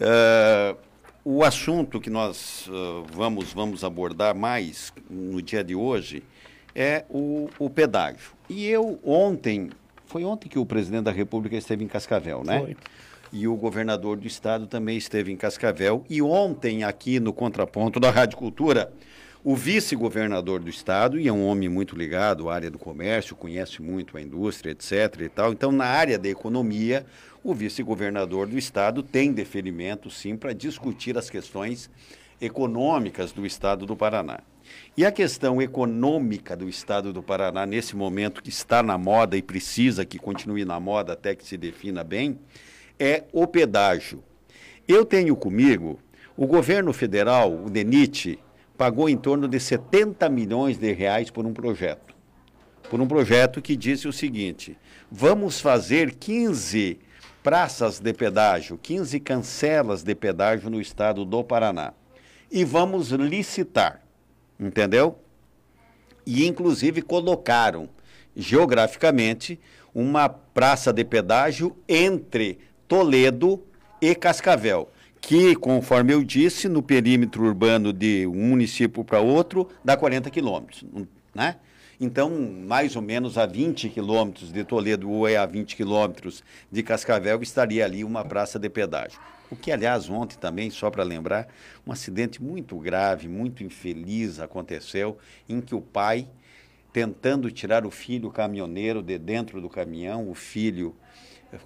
Uh, o assunto que nós uh, vamos, vamos abordar mais no dia de hoje é o, o pedágio. E eu ontem, foi ontem que o presidente da República esteve em Cascavel, né? Foi. E o governador do estado também esteve em Cascavel. E ontem, aqui no contraponto da Rádio Cultura, o vice-governador do estado, e é um homem muito ligado à área do comércio, conhece muito a indústria, etc. e tal. Então, na área da economia, o vice-governador do estado tem deferimento, sim, para discutir as questões econômicas do estado do Paraná. E a questão econômica do estado do Paraná, nesse momento que está na moda e precisa que continue na moda até que se defina bem, é o pedágio. Eu tenho comigo o governo federal, o DENIT, pagou em torno de 70 milhões de reais por um projeto. Por um projeto que disse o seguinte: vamos fazer 15 praças de pedágio, 15 cancelas de pedágio no estado do Paraná. E vamos licitar, entendeu? E inclusive colocaram geograficamente uma praça de pedágio entre Toledo e Cascavel que, conforme eu disse, no perímetro urbano de um município para outro, dá 40 quilômetros, né? Então, mais ou menos a 20 quilômetros de Toledo ou é a 20 quilômetros de Cascavel, estaria ali uma praça de pedágio. O que, aliás, ontem também, só para lembrar, um acidente muito grave, muito infeliz aconteceu, em que o pai, tentando tirar o filho caminhoneiro de dentro do caminhão, o filho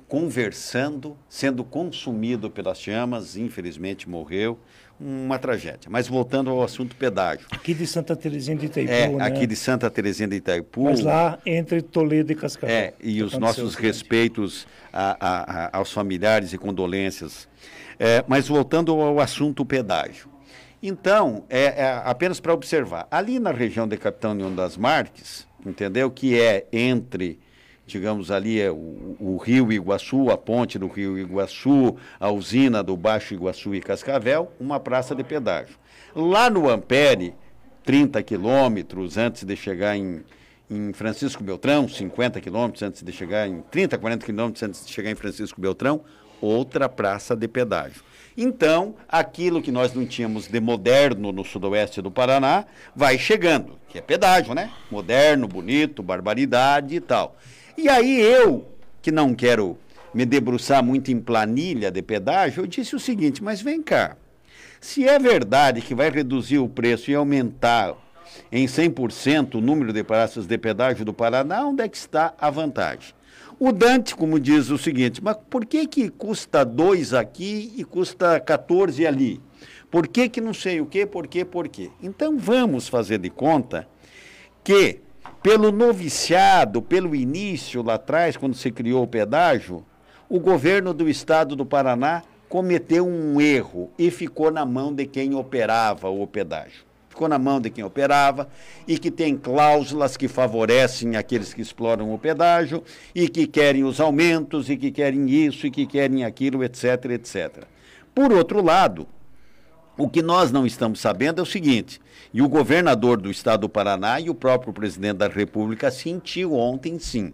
conversando, sendo consumido pelas chamas, infelizmente morreu, uma tragédia. Mas voltando ao assunto pedágio. Aqui de Santa Terezinha de Itaipu, É, né? aqui de Santa Terezinha de Itaipu. Mas lá entre Toledo e Cascavel. É, e os nossos respeitos a, a, a, aos familiares e condolências. É, mas voltando ao assunto pedágio. Então, é, é apenas para observar, ali na região de Capitão Leão das Marques, entendeu? Que é entre digamos ali é o, o, Rio Iguaçu, a ponte do Rio Iguaçu, a usina do Baixo Iguaçu e Cascavel, uma praça de pedágio. Lá no Ampere, 30 quilômetros antes de chegar em, em Francisco Beltrão, 50 quilômetros antes de chegar em 30, 40 quilômetros antes de chegar em Francisco Beltrão, outra praça de pedágio. Então, aquilo que nós não tínhamos de moderno no sudoeste do Paraná vai chegando, que é pedágio, né? Moderno, bonito, barbaridade e tal. E aí eu, que não quero me debruçar muito em planilha de pedágio, eu disse o seguinte: mas vem cá, se é verdade que vai reduzir o preço e aumentar em 100% o número de praças de pedágio do Paraná, onde é que está a vantagem? O Dante, como diz o seguinte, mas por que, que custa 2 aqui e custa 14 ali? Por que, que não sei o quê, por quê, por quê? Então vamos fazer de conta que pelo noviciado, pelo início lá atrás, quando se criou o pedágio, o governo do estado do Paraná cometeu um erro e ficou na mão de quem operava o pedágio. Ficou na mão de quem operava e que tem cláusulas que favorecem aqueles que exploram o pedágio e que querem os aumentos e que querem isso e que querem aquilo, etc, etc. Por outro lado, o que nós não estamos sabendo é o seguinte, e o governador do estado do Paraná e o próprio presidente da República sentiu ontem sim,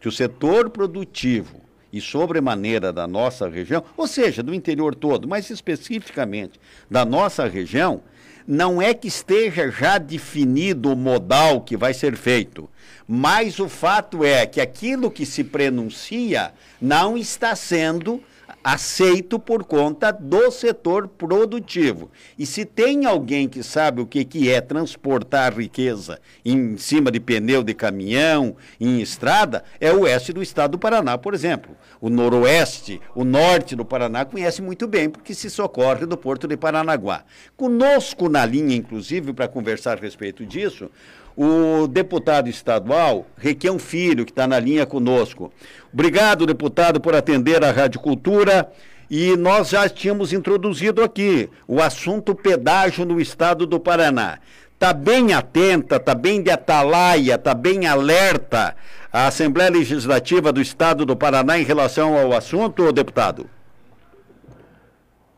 que o setor produtivo e sobremaneira da nossa região, ou seja, do interior todo, mas especificamente da nossa região, não é que esteja já definido o modal que vai ser feito, mas o fato é que aquilo que se prenuncia não está sendo aceito por conta do setor produtivo. E se tem alguém que sabe o que, que é transportar riqueza em cima de pneu de caminhão, em estrada, é o oeste do estado do Paraná, por exemplo. O noroeste, o norte do Paraná conhece muito bem, porque se socorre do porto de Paranaguá. Conosco na linha, inclusive, para conversar a respeito disso, o deputado estadual, Requião Filho, que está na linha conosco. Obrigado, deputado, por atender a Rádio Cultura. E nós já tínhamos introduzido aqui o assunto pedágio no estado do Paraná. Está bem atenta, está bem de atalaia, está bem alerta a Assembleia Legislativa do Estado do Paraná em relação ao assunto, deputado?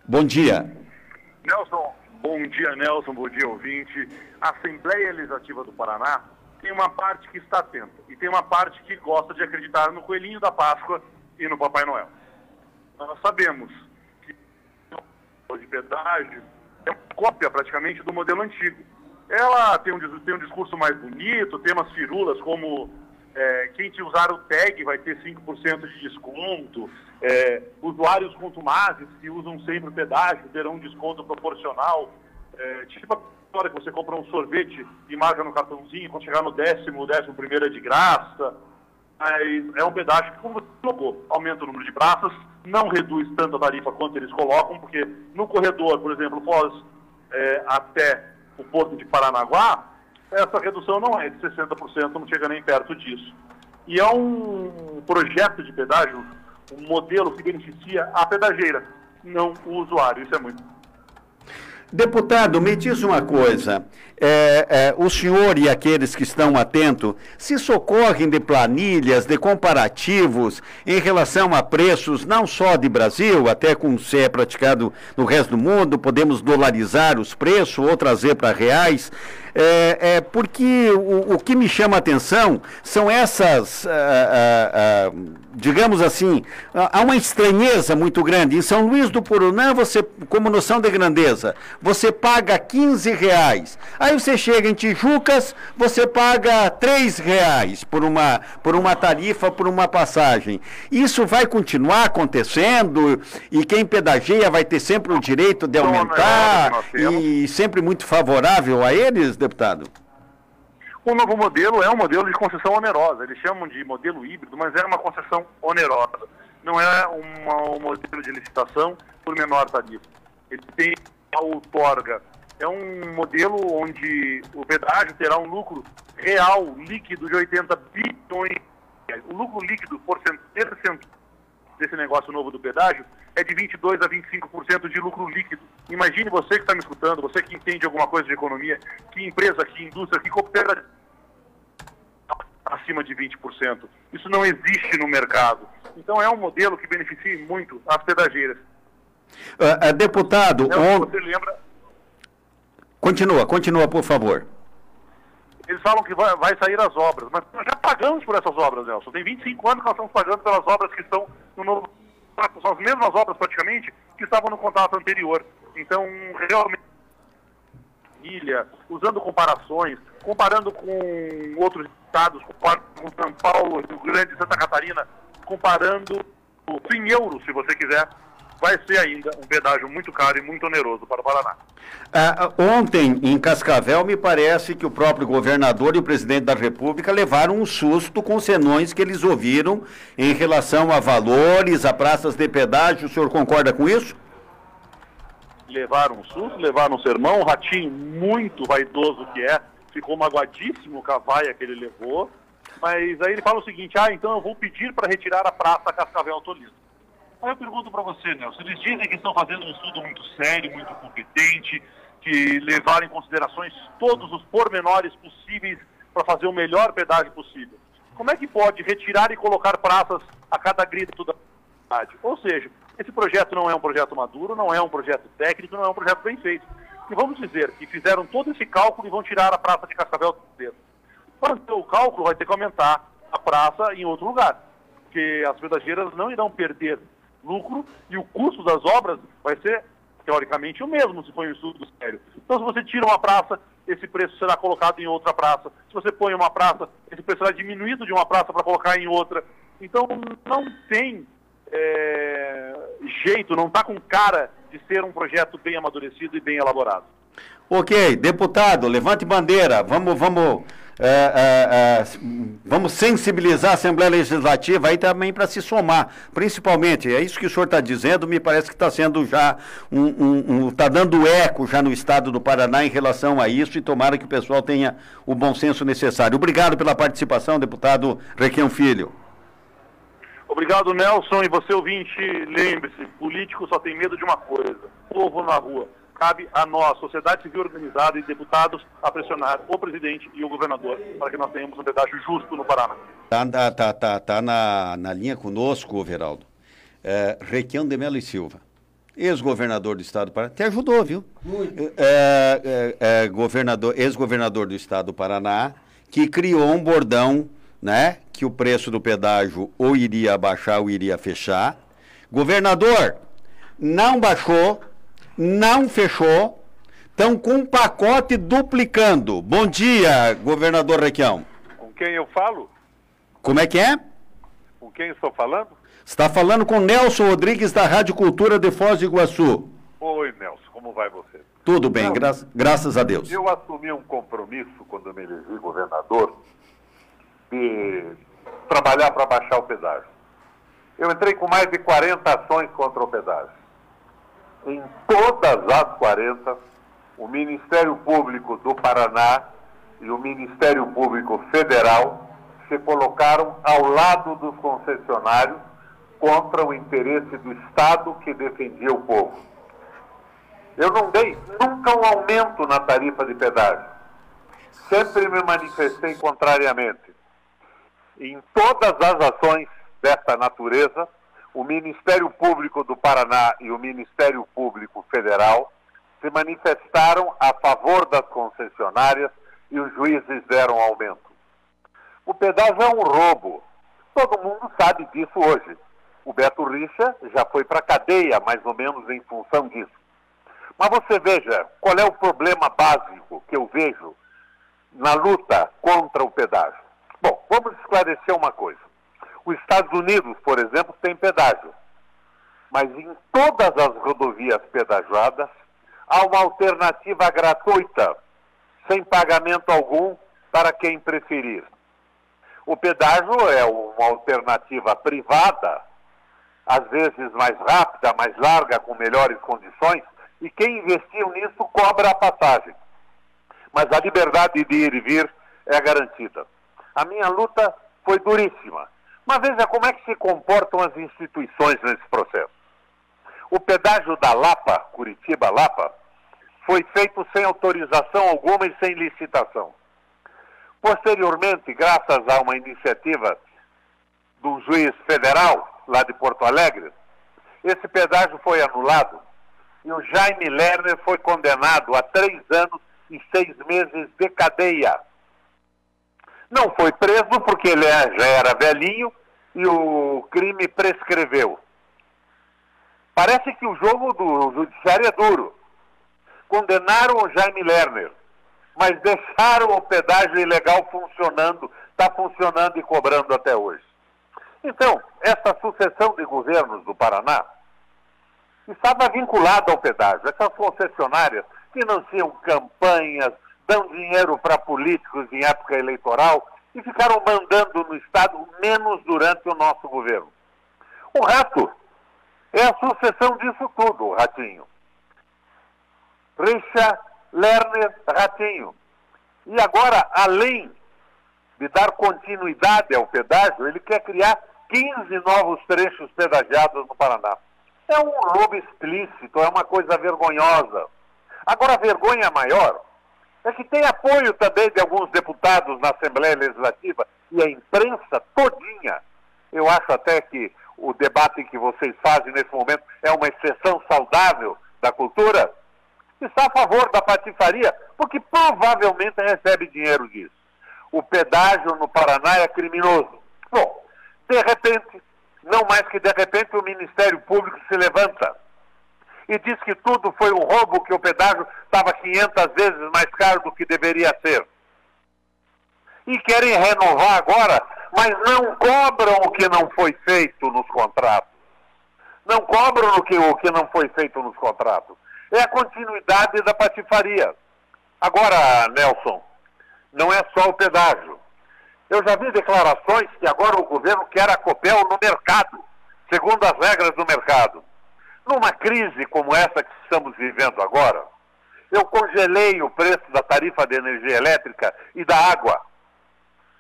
Bom dia. Nelson, Bom dia, Nelson. Bom dia, ouvinte. A Assembleia Legislativa do Paraná tem uma parte que está atenta e tem uma parte que gosta de acreditar no coelhinho da Páscoa e no Papai Noel. Nós sabemos que pedágio é uma cópia praticamente do modelo antigo. Ela tem um, tem um discurso mais bonito, tem umas firulas como é, quem te usar o tag vai ter 5% de desconto, é, usuários contumazes que usam sempre o pedágio terão um desconto proporcional. É, tipo história que você compra um sorvete e marca no cartãozinho, quando chegar no décimo, o décimo primeiro é de graça. Mas é um pedágio que, como você colocou, aumenta o número de praças, não reduz tanto a tarifa quanto eles colocam, porque no corredor, por exemplo, Foz é, até o porto de Paranaguá, essa redução não é de 60%, não chega nem perto disso. E é um projeto de pedágio, um modelo que beneficia a pedageira, não o usuário. Isso é muito Deputado, me diz uma coisa. É, é, o senhor e aqueles que estão atentos se socorrem de planilhas, de comparativos em relação a preços não só de Brasil, até com se é praticado no resto do mundo, podemos dolarizar os preços ou trazer para reais. É, é, porque o, o, que me chama a atenção são essas, ah, ah, ah, digamos assim, há uma estranheza muito grande. Em São Luís do Purunã, você, como noção de grandeza, você paga 15 reais. Aí você chega em Tijucas, você paga 3 reais por uma, por uma tarifa, por uma passagem. Isso vai continuar acontecendo e quem pedageia vai ter sempre o direito de aumentar e sempre muito favorável a eles, deputado? O novo modelo é um modelo de concessão onerosa. Eles chamam de modelo híbrido, mas é uma concessão onerosa. Não é uma, um modelo de licitação por menor tarifa. Ele tem a outorga. É um modelo onde o pedágio terá um lucro real, líquido, de 80 bilhões. O lucro líquido por cento desse negócio novo do pedágio é de 22 a 25% de lucro líquido. Imagine você que está me escutando, você que entende alguma coisa de economia, que empresa, que indústria, que coopera acima de 20%. Isso não existe no mercado. Então é um modelo que beneficia muito as pedageiras. Uh, uh, deputado, on... você lembra? Continua, continua, por favor. Eles falam que vai, vai, sair as obras, mas nós já pagamos por essas obras, Nelson. Tem 25 anos que nós estamos pagando pelas obras que estão no novo são as mesmas obras praticamente que estavam no contrato anterior. Então, realmente, ilha, usando comparações, comparando com outros estados, com São Paulo, Rio Grande, Santa Catarina, comparando em euros, se você quiser, vai ser ainda um pedágio muito caro e muito oneroso para o Paraná. Ah, ontem, em Cascavel, me parece que o próprio governador e o presidente da República levaram um susto com senões que eles ouviram em relação a valores, a praças de pedágio. O senhor concorda com isso? Levaram um susto, levaram um sermão. O Ratinho, muito vaidoso que é, ficou magoadíssimo com a vaia que ele levou. Mas aí ele fala o seguinte: ah, então eu vou pedir para retirar a praça Cascavel Tolino. Aí eu pergunto para você, Nelson, eles dizem que estão fazendo um estudo muito sério, muito competente, que levaram em considerações todos os pormenores possíveis para fazer o melhor pedágio possível. Como é que pode retirar e colocar praças a cada grito da cidade? Ou seja, esse projeto não é um projeto maduro, não é um projeto técnico, não é um projeto bem feito. E vamos dizer que fizeram todo esse cálculo e vão tirar a praça de Cascavel dentro. Para ter o cálculo, vai ter que aumentar a praça em outro lugar, porque as pedageiras não irão perder lucro e o custo das obras vai ser, teoricamente, o mesmo se for um estudo sério. Então, se você tira uma praça, esse preço será colocado em outra praça. Se você põe uma praça, esse preço será diminuído de uma praça para colocar em outra. Então, não tem é, jeito, não está com cara de ser um projeto bem amadurecido e bem elaborado. Ok, deputado, levante bandeira. Vamos, vamos é, é, é, vamos sensibilizar a Assembleia Legislativa aí também para se somar, principalmente, é isso que o senhor está dizendo, me parece que está sendo já, um, um, um, dando eco já no estado do Paraná em relação a isso e tomara que o pessoal tenha o bom senso necessário. Obrigado pela participação, deputado Requião Filho. Obrigado, Nelson, e você ouvinte, lembre-se, político só tem medo de uma coisa, povo na rua cabe a nós, sociedade civil organizada e deputados, a pressionar o presidente e o governador para que nós tenhamos um pedágio justo no Paraná. Está tá, tá, tá, tá na, na linha conosco, Veraldo. É, Requião de Melo e Silva, ex-governador do estado do Paraná, te ajudou, viu? Muito. É, é, é, governador, ex-governador do estado do Paraná, que criou um bordão, né, que o preço do pedágio ou iria baixar ou iria fechar. Governador, não baixou, não fechou, estão com um pacote duplicando. Bom dia, governador Requião. Com quem eu falo? Como é que é? Com quem estou falando? Está falando com Nelson Rodrigues da Rádio Cultura de Foz do Iguaçu. Oi, Nelson, como vai você? Tudo bem, gra graças a Deus. Eu assumi um compromisso quando me elegi governador de trabalhar para baixar o pedágio. Eu entrei com mais de 40 ações contra o pedágio. Em todas as 40, o Ministério Público do Paraná e o Ministério Público Federal se colocaram ao lado dos concessionários contra o interesse do Estado que defendia o povo. Eu não dei nunca um aumento na tarifa de pedágio. Sempre me manifestei contrariamente. Em todas as ações desta natureza, o Ministério Público do Paraná e o Ministério Público Federal se manifestaram a favor das concessionárias e os juízes deram aumento. O pedágio é um roubo. Todo mundo sabe disso hoje. O Beto Richa já foi para a cadeia, mais ou menos em função disso. Mas você veja, qual é o problema básico que eu vejo na luta contra o pedágio? Bom, vamos esclarecer uma coisa. Os Estados Unidos, por exemplo, tem pedágio. Mas em todas as rodovias pedajoadas, há uma alternativa gratuita, sem pagamento algum, para quem preferir. O pedágio é uma alternativa privada, às vezes mais rápida, mais larga, com melhores condições, e quem investiu nisso cobra a passagem. Mas a liberdade de ir e vir é garantida. A minha luta foi duríssima. Mas veja como é que se comportam as instituições nesse processo. O pedágio da Lapa, Curitiba-Lapa, foi feito sem autorização alguma e sem licitação. Posteriormente, graças a uma iniciativa do juiz federal, lá de Porto Alegre, esse pedágio foi anulado e o Jaime Lerner foi condenado a três anos e seis meses de cadeia. Não foi preso porque ele é, já era velhinho e o crime prescreveu. Parece que o jogo do judiciário é duro. Condenaram o Jaime Lerner, mas deixaram o pedágio ilegal funcionando, está funcionando e cobrando até hoje. Então, essa sucessão de governos do Paraná estava vinculada ao pedágio. Essas concessionárias financiam campanhas, dão dinheiro para políticos em época eleitoral e ficaram mandando no Estado menos durante o nosso governo. O resto é a sucessão disso tudo, Ratinho. Richa, Lerner, Ratinho. E agora, além de dar continuidade ao pedágio, ele quer criar 15 novos trechos pedagiados no Paraná. É um roubo explícito, é uma coisa vergonhosa. Agora, a vergonha maior é que tem apoio também de alguns deputados na Assembleia Legislativa e a imprensa todinha. Eu acho até que o debate que vocês fazem nesse momento é uma exceção saudável da cultura. Está a favor da patifaria, porque provavelmente recebe dinheiro disso. O pedágio no Paraná é criminoso. Bom, de repente, não mais que de repente, o Ministério Público se levanta e diz que tudo foi um roubo, que o pedágio estava 500 vezes mais caro do que deveria ser. E querem renovar agora, mas não cobram o que não foi feito nos contratos. Não cobram o que, o que não foi feito nos contratos. É a continuidade da patifaria. Agora, Nelson, não é só o pedágio. Eu já vi declarações que agora o governo quer a Copel no mercado, segundo as regras do mercado. Numa crise como essa que estamos vivendo agora, eu congelei o preço da tarifa de energia elétrica e da água.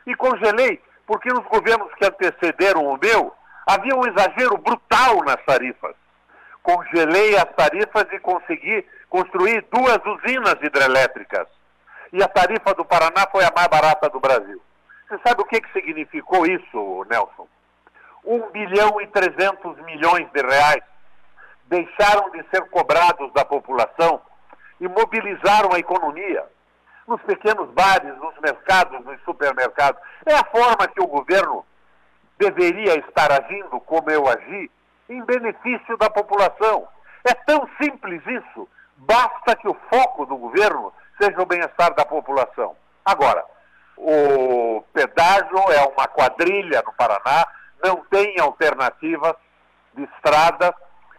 E congelei porque nos governos que antecederam o meu, havia um exagero brutal nas tarifas. Congelei as tarifas e consegui construir duas usinas hidrelétricas. E a tarifa do Paraná foi a mais barata do Brasil. Você sabe o que, que significou isso, Nelson? 1 bilhão e 300 milhões de reais deixaram de ser cobrados da população e mobilizaram a economia nos pequenos bares, nos mercados, nos supermercados. É a forma que o governo deveria estar agindo, como eu agi, em benefício da população. É tão simples isso. Basta que o foco do governo seja o bem-estar da população. Agora, o pedágio é uma quadrilha no Paraná, não tem alternativas de estrada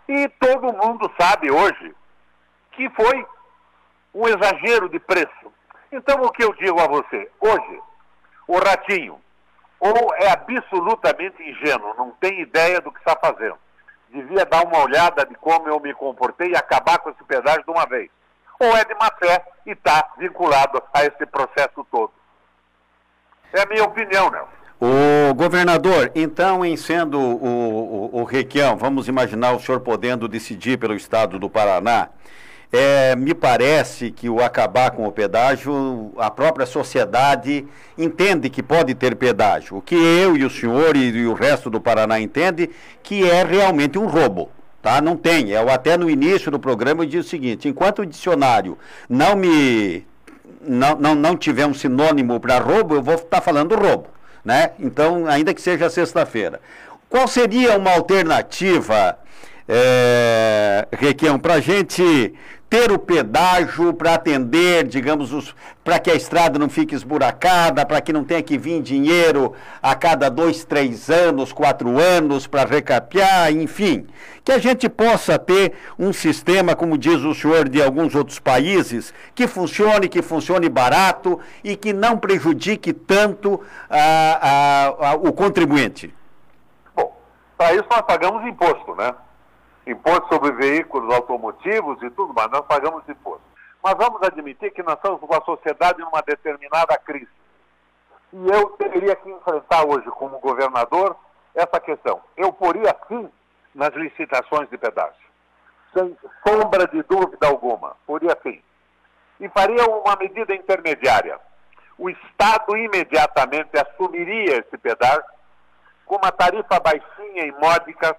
e todo mundo sabe hoje que foi um exagero de preço. Então, o que eu digo a você? Hoje, o Ratinho, ou é absolutamente ingênuo, não tem ideia do que está fazendo. Devia dar uma olhada de como eu me comportei e acabar com esse pedágio de uma vez. Ou é de má fé e está vinculado a esse processo todo. É a minha opinião, Nelson. O governador, então, em sendo o, o, o Requião, vamos imaginar o senhor podendo decidir pelo estado do Paraná, é, me parece que o acabar com o pedágio, a própria sociedade entende que pode ter pedágio. O que eu e o senhor e, e o resto do Paraná entende que é realmente um roubo. Tá? Não tem. Eu até no início do programa eu disse o seguinte: enquanto o dicionário não me não, não, não tiver um sinônimo para roubo, eu vou estar tá falando roubo. Né? Então, ainda que seja sexta-feira. Qual seria uma alternativa, é, Requião, para a gente ter o pedágio para atender, digamos, para que a estrada não fique esburacada, para que não tenha que vir dinheiro a cada dois, três anos, quatro anos para recapear, enfim. Que a gente possa ter um sistema, como diz o senhor, de alguns outros países, que funcione, que funcione barato e que não prejudique tanto a, a, a, o contribuinte. Bom, para isso nós pagamos imposto, né? Imposto sobre veículos automotivos e tudo mais, nós pagamos imposto. Mas vamos admitir que nós estamos com a sociedade numa determinada crise. E eu teria que enfrentar hoje, como governador, essa questão. Eu poria sim nas licitações de pedágio. Sem sombra de dúvida alguma. Poria sim. E faria uma medida intermediária. O Estado imediatamente assumiria esse pedágio com uma tarifa baixinha e módica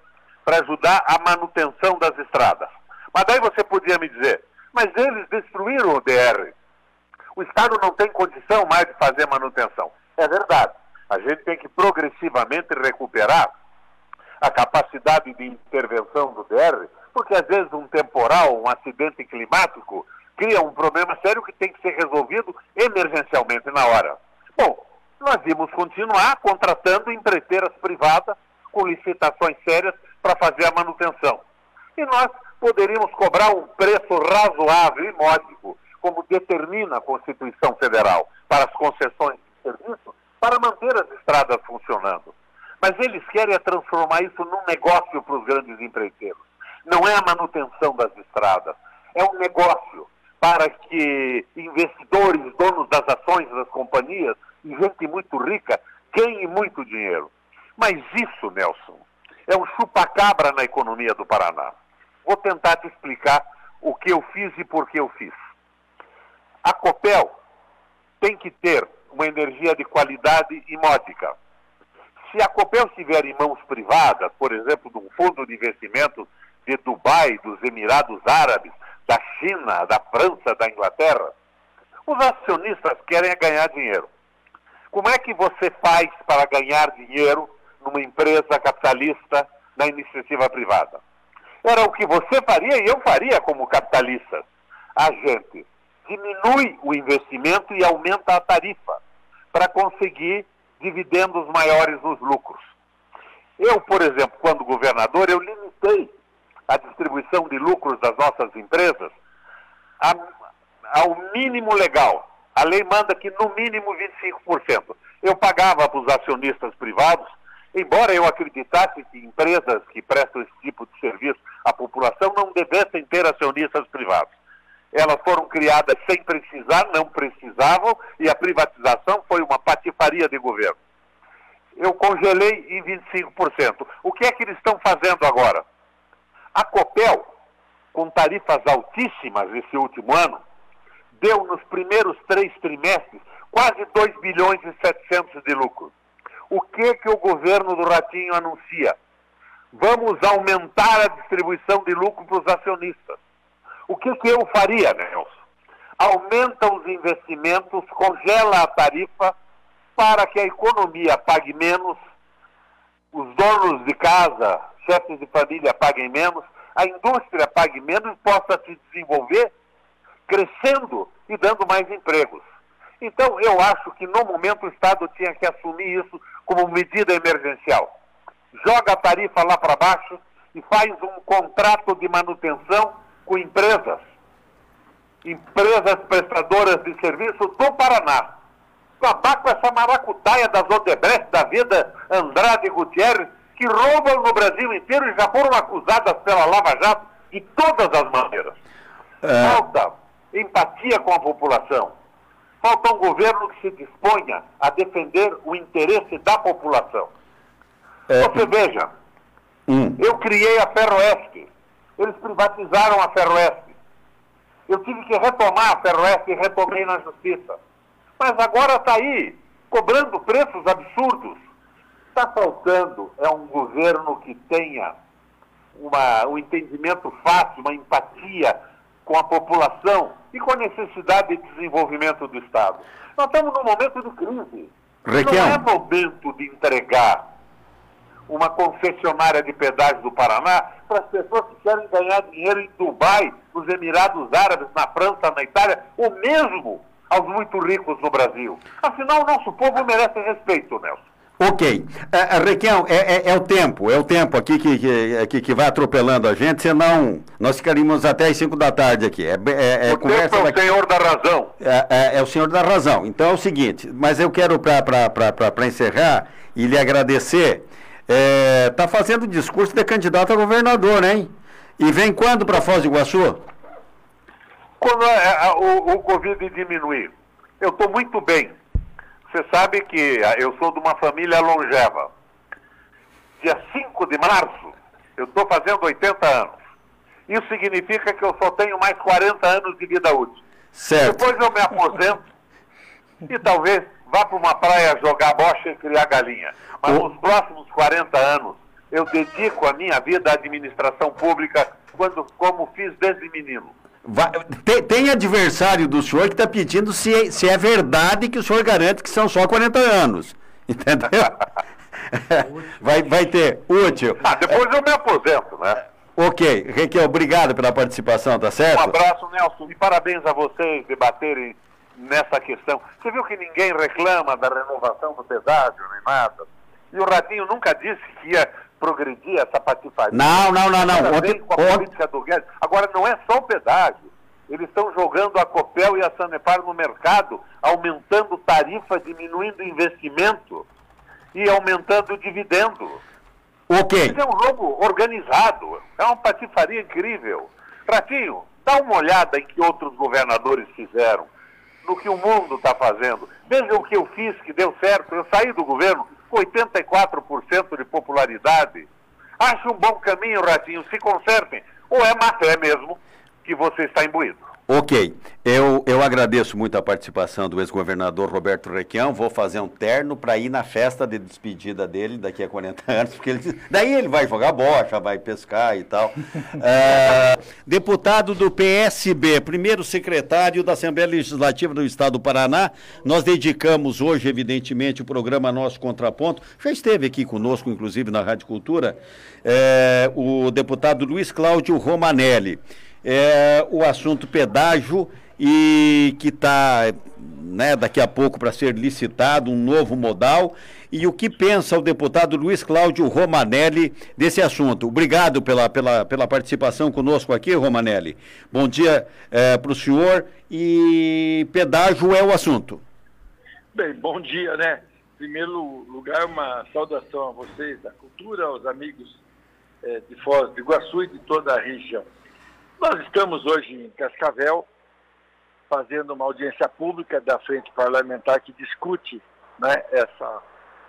para ajudar a manutenção das estradas. Mas daí você podia me dizer, mas eles destruíram o DR. O Estado não tem condição mais de fazer manutenção. É verdade. A gente tem que progressivamente recuperar a capacidade de intervenção do DR, porque às vezes um temporal, um acidente climático, cria um problema sério que tem que ser resolvido emergencialmente na hora. Bom, nós vimos continuar contratando empreiteiras privadas com licitações sérias para fazer a manutenção. E nós poderíamos cobrar um preço razoável e módico, como determina a Constituição Federal, para as concessões de serviço, para manter as estradas funcionando. Mas eles querem transformar isso num negócio para os grandes empreiteiros. Não é a manutenção das estradas, é um negócio para que investidores, donos das ações das companhias e gente muito rica ganhem muito dinheiro. Mas isso, Nelson, é um chupacabra na economia do Paraná. Vou tentar te explicar o que eu fiz e por que eu fiz. A Copel tem que ter uma energia de qualidade e módica. Se a Copel estiver em mãos privadas, por exemplo, de um fundo de investimento de Dubai, dos Emirados Árabes, da China, da França, da Inglaterra, os acionistas querem ganhar dinheiro. Como é que você faz para ganhar dinheiro numa empresa capitalista na iniciativa privada. Era o que você faria e eu faria como capitalista. A gente diminui o investimento e aumenta a tarifa para conseguir dividendos maiores nos lucros. Eu, por exemplo, quando governador, eu limitei a distribuição de lucros das nossas empresas a, ao mínimo legal. A lei manda que no mínimo 25%. Eu pagava para os acionistas privados Embora eu acreditasse que empresas que prestam esse tipo de serviço à população não devessem ter acionistas privados. Elas foram criadas sem precisar, não precisavam, e a privatização foi uma patifaria de governo. Eu congelei em 25%. O que é que eles estão fazendo agora? A Copel, com tarifas altíssimas esse último ano, deu nos primeiros três trimestres quase 2 bilhões e 700 de lucro o que, que o governo do Ratinho anuncia? Vamos aumentar a distribuição de lucro para os acionistas. O que, que eu faria, Nelson? Aumenta os investimentos, congela a tarifa para que a economia pague menos, os donos de casa, chefes de família paguem menos, a indústria pague menos e possa se desenvolver, crescendo e dando mais empregos. Então, eu acho que no momento o Estado tinha que assumir isso como medida emergencial. Joga a tarifa lá para baixo e faz um contrato de manutenção com empresas, empresas prestadoras de serviço do Paraná. Acabar com essa maracutaia das Odebrecht da vida, Andrade Gutierrez, que roubam no Brasil inteiro e já foram acusadas pela Lava Jato de todas as maneiras. É... Falta empatia com a população. Falta um governo que se disponha a defender o interesse da população. É... Você veja, hum. eu criei a Ferroeste. Eles privatizaram a Ferroeste. Eu tive que retomar a Ferroeste e retomei na justiça. Mas agora está aí, cobrando preços absurdos. Está faltando é um governo que tenha uma, um entendimento fácil, uma empatia com a população e com a necessidade de desenvolvimento do Estado. Nós estamos num momento de crise. Requião. Não é momento de entregar uma concessionária de pedágio do Paraná para as pessoas que querem ganhar dinheiro em Dubai, nos Emirados Árabes, na França, na Itália, ou mesmo aos muito ricos no Brasil. Afinal, o nosso povo merece respeito, Nelson. Ok. Uh, Requião, é, é, é, o tempo, é o tempo aqui que, que, que, que, vai atropelando a gente, senão nós ficaríamos até as 5 da tarde aqui. É, é, é o tempo é o daqui. senhor da razão. É, é, é, o senhor da razão. Então é o seguinte, mas eu quero, para encerrar e lhe agradecer, está fazendo discurso de candidato a governador, hein? E vem quando para Foz do Iguaçu? Quando o, o Covid diminuir. Eu estou muito bem você sabe que ah, eu sou de uma família longeva. Dia 5 de março, eu estou fazendo 80 anos. Isso significa que eu só tenho mais 40 anos de vida útil. Certo. Depois eu me aposento e talvez vá para uma praia jogar bocha e criar galinha. Mas o... nos próximos 40 anos, eu dedico a minha vida à administração pública, quando, como fiz desde menino. Vai, tem, tem, adversário do senhor que está pedindo se, se é verdade que o senhor garante que são só 40 anos. Entendeu? vai, vai ter útil. Ah, depois eu me aposento, né? Ok. Requião, obrigado pela participação, tá certo? Um abraço, Nelson, e parabéns a vocês debaterem nessa questão. Você viu que ninguém reclama da renovação do pedágio, nem nada. E o Ratinho nunca disse que ia progredir essa patifaria. Não, não, não, não. Ontem, com a política do Guedes. Agora, não é só o pedágio. Eles estão jogando a Copel e a Sanepar no mercado, aumentando tarifa, diminuindo investimento e aumentando o dividendo. Ok. Isso é um jogo organizado. É uma patifaria incrível. Ratinho, dá uma olhada em que outros governadores fizeram, no que o mundo está fazendo. Veja o que eu fiz, que deu certo. Eu saí do governo, 84% de popularidade. Acho um bom caminho, Ratinho, se consertem. Ou é má fé mesmo que você está imbuído. Ok, eu, eu agradeço muito a participação do ex-governador Roberto Requião. Vou fazer um terno para ir na festa de despedida dele daqui a 40 anos, porque ele, daí ele vai jogar bocha, vai pescar e tal. uh, deputado do PSB, primeiro secretário da Assembleia Legislativa do Estado do Paraná. Nós dedicamos hoje, evidentemente, o programa Nosso Contraponto. Já esteve aqui conosco, inclusive, na Rádio Cultura, uh, o deputado Luiz Cláudio Romanelli é o assunto pedágio e que está né, daqui a pouco para ser licitado um novo modal. E o que pensa o deputado Luiz Cláudio Romanelli desse assunto? Obrigado pela, pela, pela participação conosco aqui, Romanelli. Bom dia é, para o senhor. E pedágio é o assunto. Bem, bom dia, né? Em primeiro lugar, uma saudação a vocês da cultura, aos amigos é, de Foz do Iguaçu e de toda a região. Nós estamos hoje em Cascavel fazendo uma audiência pública da frente parlamentar que discute né, essa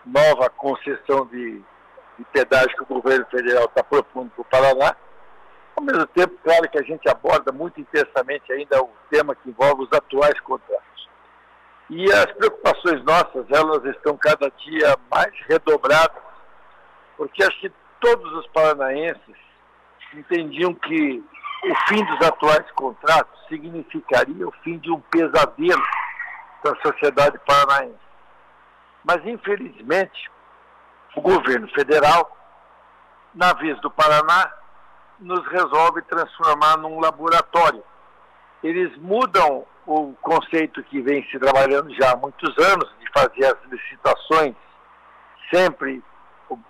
nova concessão de, de pedágio que o governo federal está propondo para o Paraná. Ao mesmo tempo, claro que a gente aborda muito intensamente ainda o tema que envolve os atuais contratos. E as preocupações nossas, elas estão cada dia mais redobradas, porque acho que todos os paranaenses entendiam que o fim dos atuais contratos significaria o fim de um pesadelo para a sociedade paranaense. Mas, infelizmente, o governo federal, na vez do Paraná, nos resolve transformar num laboratório. Eles mudam o conceito que vem se trabalhando já há muitos anos, de fazer as licitações sempre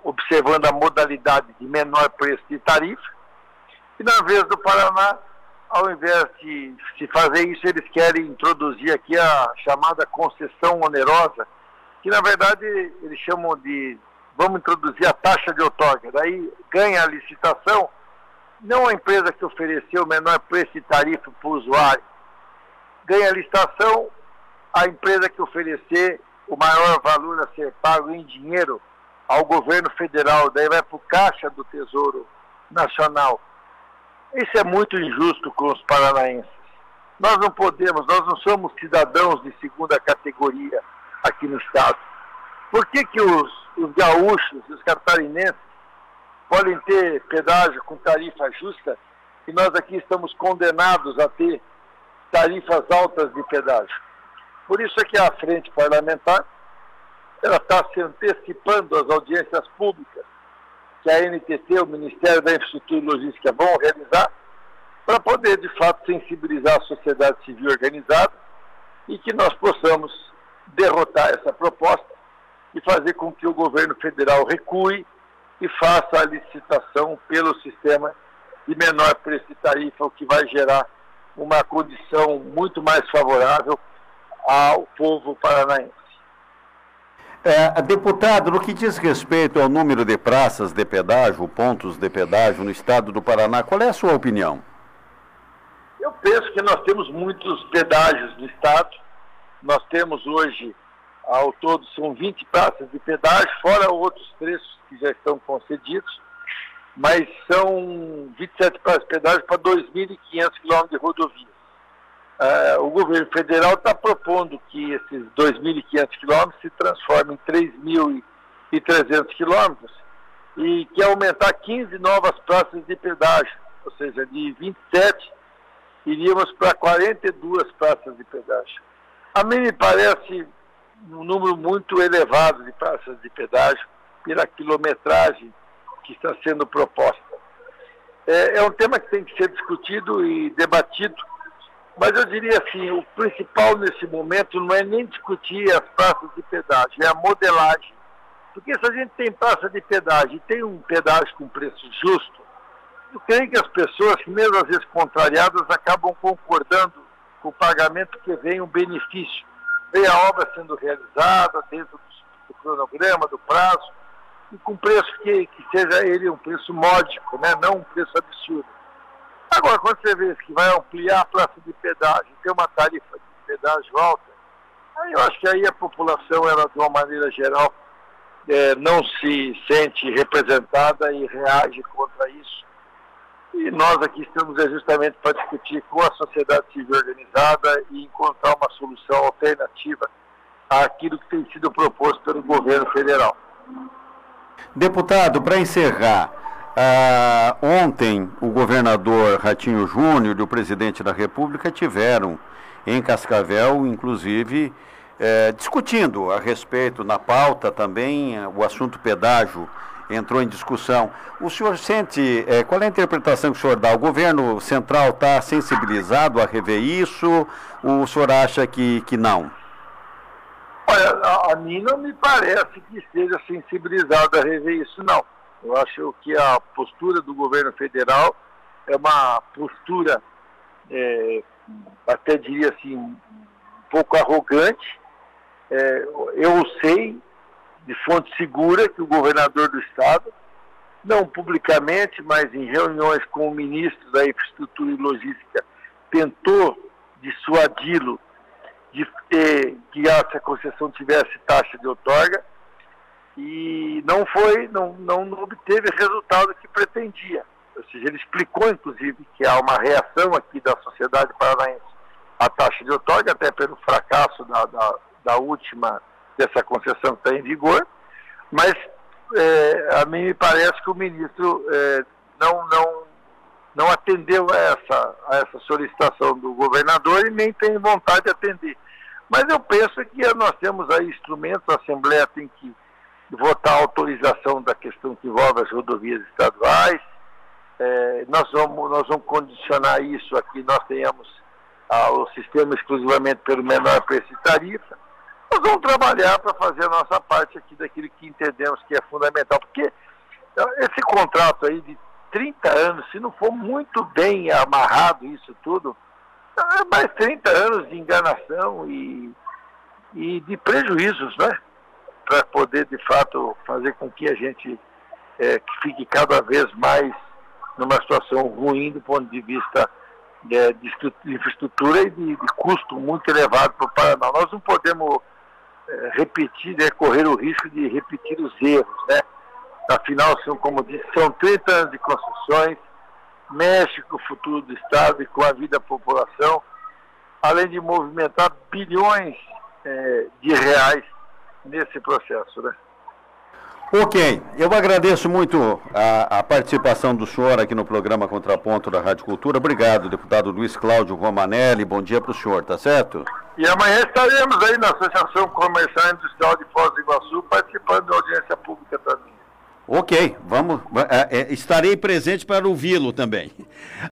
observando a modalidade de menor preço de tarifa. E na vez do Paraná, ao invés de se fazer isso, eles querem introduzir aqui a chamada concessão onerosa, que na verdade eles chamam de vamos introduzir a taxa de outorga. Daí ganha a licitação, não a empresa que ofereceu o menor preço de tarifa para o usuário, ganha a licitação a empresa que oferecer o maior valor a ser pago em dinheiro ao governo federal, daí vai para o caixa do Tesouro Nacional. Isso é muito injusto com os paranaenses. Nós não podemos, nós não somos cidadãos de segunda categoria aqui no Estado. Por que, que os, os gaúchos, os catarinenses, podem ter pedágio com tarifa justa e nós aqui estamos condenados a ter tarifas altas de pedágio? Por isso é que a frente parlamentar ela está se antecipando às audiências públicas que a NTT, o Ministério da Infraestrutura e Logística, vão realizar para poder, de fato, sensibilizar a sociedade civil organizada e que nós possamos derrotar essa proposta e fazer com que o governo federal recue e faça a licitação pelo sistema de menor preço de tarifa, o que vai gerar uma condição muito mais favorável ao povo paranaense. É, deputado, no que diz respeito ao número de praças de pedágio, pontos de pedágio no estado do Paraná, qual é a sua opinião? Eu penso que nós temos muitos pedágios no estado. Nós temos hoje, ao todo, são 20 praças de pedágio, fora outros trechos que já estão concedidos, mas são 27 praças de pedágio para 2.500 quilômetros de rodovia. Uh, o governo federal está propondo que esses 2.500 quilômetros se transformem em 3.300 quilômetros e quer aumentar 15 novas praças de pedágio, ou seja, de 27 iríamos para 42 praças de pedágio. A mim me parece um número muito elevado de praças de pedágio pela quilometragem que está sendo proposta. É, é um tema que tem que ser discutido e debatido mas eu diria assim, o principal nesse momento não é nem discutir as praças de pedágio, é a modelagem. Porque se a gente tem praça de pedágio e tem um pedágio com preço justo, eu creio que as pessoas, mesmo às vezes contrariadas, acabam concordando com o pagamento que vem um benefício. Vem a obra sendo realizada dentro do, cronograma, do prazo, e com preço que, que seja ele um preço módico, né? não um preço absurdo. Agora, quando você vê que vai ampliar a praça de pedágio, ter uma tarifa de pedágio alta, aí eu acho que aí a população, ela de uma maneira geral, é, não se sente representada e reage contra isso. E nós aqui estamos justamente para discutir com a sociedade civil organizada e encontrar uma solução alternativa àquilo que tem sido proposto pelo governo federal. Deputado, para encerrar, ah, ontem, o governador Ratinho Júnior e o presidente da República tiveram em Cascavel, inclusive, eh, discutindo a respeito, na pauta também, o assunto pedágio entrou em discussão. O senhor sente, eh, qual é a interpretação que o senhor dá? O governo central está sensibilizado a rever isso? Ou o senhor acha que, que não? Olha, a, a mim não me parece que esteja sensibilizado a rever isso, não. Eu acho que a postura do governo federal é uma postura, é, até diria assim, um pouco arrogante. É, eu sei, de fonte segura, que o governador do estado, não publicamente, mas em reuniões com o ministro da Infraestrutura e Logística, tentou dissuadi-lo de ter, que essa concessão tivesse taxa de outorga e não foi, não, não, não obteve o resultado que pretendia. Ou seja, ele explicou, inclusive, que há uma reação aqui da sociedade paranaense à taxa de outorga, até pelo fracasso da, da, da última, dessa concessão que está em vigor, mas é, a mim me parece que o ministro é, não, não, não atendeu a essa, a essa solicitação do governador e nem tem vontade de atender. Mas eu penso que nós temos aí instrumentos, a Assembleia tem que votar a autorização da questão que envolve as rodovias estaduais, é, nós, vamos, nós vamos condicionar isso aqui, nós tenhamos ah, o sistema exclusivamente pelo menor preço e tarifa. Nós vamos trabalhar para fazer a nossa parte aqui daquilo que entendemos que é fundamental, porque esse contrato aí de 30 anos, se não for muito bem amarrado isso tudo, é mais 30 anos de enganação e, e de prejuízos, né? Para poder, de fato, fazer com que a gente é, fique cada vez mais numa situação ruim do ponto de vista é, de, infraestrutura e de, de, custo muito elevado para o Paraná. Nós não podemos é, repetir, né, correr o risco de repetir os erros, né? Afinal, são, como disse, são 30 anos de construções, mexe com o futuro do Estado e com a vida da população, além de movimentar bilhões é, de reais nesse processo. Né? Ok, eu agradeço muito a, a, participação do senhor aqui no programa Contraponto da Rádio Cultura. Obrigado, deputado Luiz Cláudio Romanelli. Bom dia para o senhor, tá certo? E amanhã estaremos aí na Associação Comercial Industrial de Foz do Iguaçu participando da audiência pública também. Ok, vamos. É, é, estarei presente para ouvi-lo também.